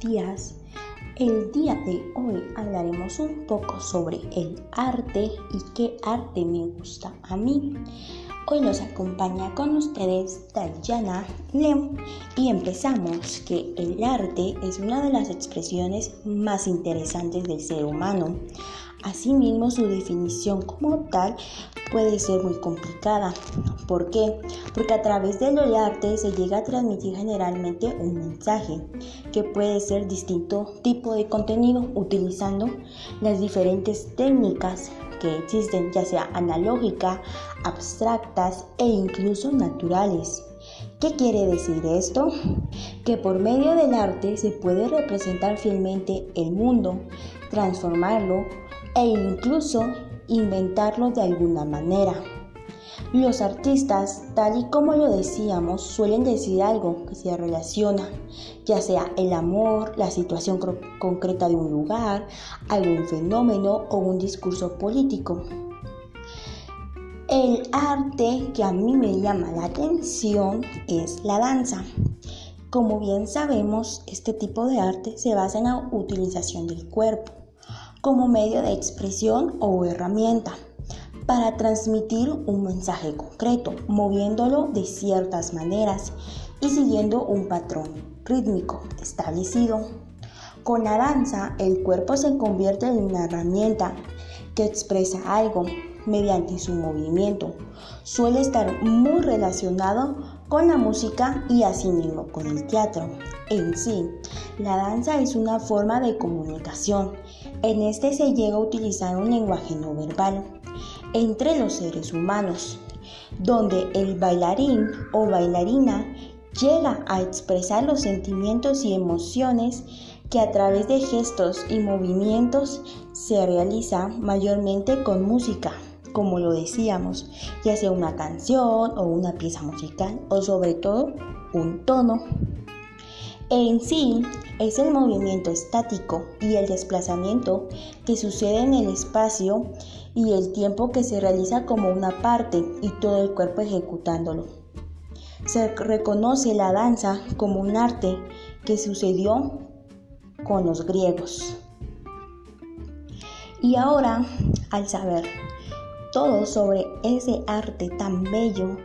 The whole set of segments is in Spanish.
días. El día de hoy hablaremos un poco sobre el arte y qué arte me gusta a mí. Hoy nos acompaña con ustedes Dayana Leo y empezamos que el arte es una de las expresiones más interesantes del ser humano. Asimismo, su definición como tal puede ser muy complicada. ¿Por qué? Porque a través del arte se llega a transmitir generalmente un mensaje que puede ser distinto tipo de contenido utilizando las diferentes técnicas que existen, ya sea analógica, abstractas e incluso naturales. ¿Qué quiere decir esto? Que por medio del arte se puede representar fielmente el mundo, transformarlo e incluso inventarlo de alguna manera. Los artistas, tal y como lo decíamos, suelen decir algo que se relaciona, ya sea el amor, la situación concreta de un lugar, algún fenómeno o un discurso político. El arte que a mí me llama la atención es la danza. Como bien sabemos, este tipo de arte se basa en la utilización del cuerpo como medio de expresión o herramienta para transmitir un mensaje concreto, moviéndolo de ciertas maneras y siguiendo un patrón rítmico establecido. Con la danza, el cuerpo se convierte en una herramienta que expresa algo mediante su movimiento. Suele estar muy relacionado con la música y asimismo con el teatro. En sí, la danza es una forma de comunicación. En este se llega a utilizar un lenguaje no verbal entre los seres humanos, donde el bailarín o bailarina llega a expresar los sentimientos y emociones que a través de gestos y movimientos se realiza mayormente con música, como lo decíamos, ya sea una canción o una pieza musical o sobre todo un tono. En sí, es el movimiento estático y el desplazamiento que sucede en el espacio y el tiempo que se realiza como una parte y todo el cuerpo ejecutándolo. Se reconoce la danza como un arte que sucedió con los griegos. Y ahora, al saber todo sobre ese arte tan bello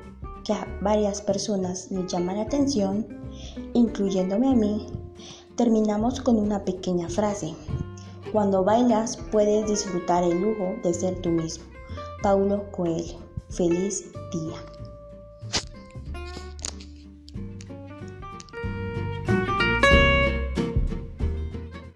que a varias personas les llama la atención, incluyéndome a mí, terminamos con una pequeña frase. Cuando bailas puedes disfrutar el lujo de ser tú mismo. Paulo Coelho. Feliz día.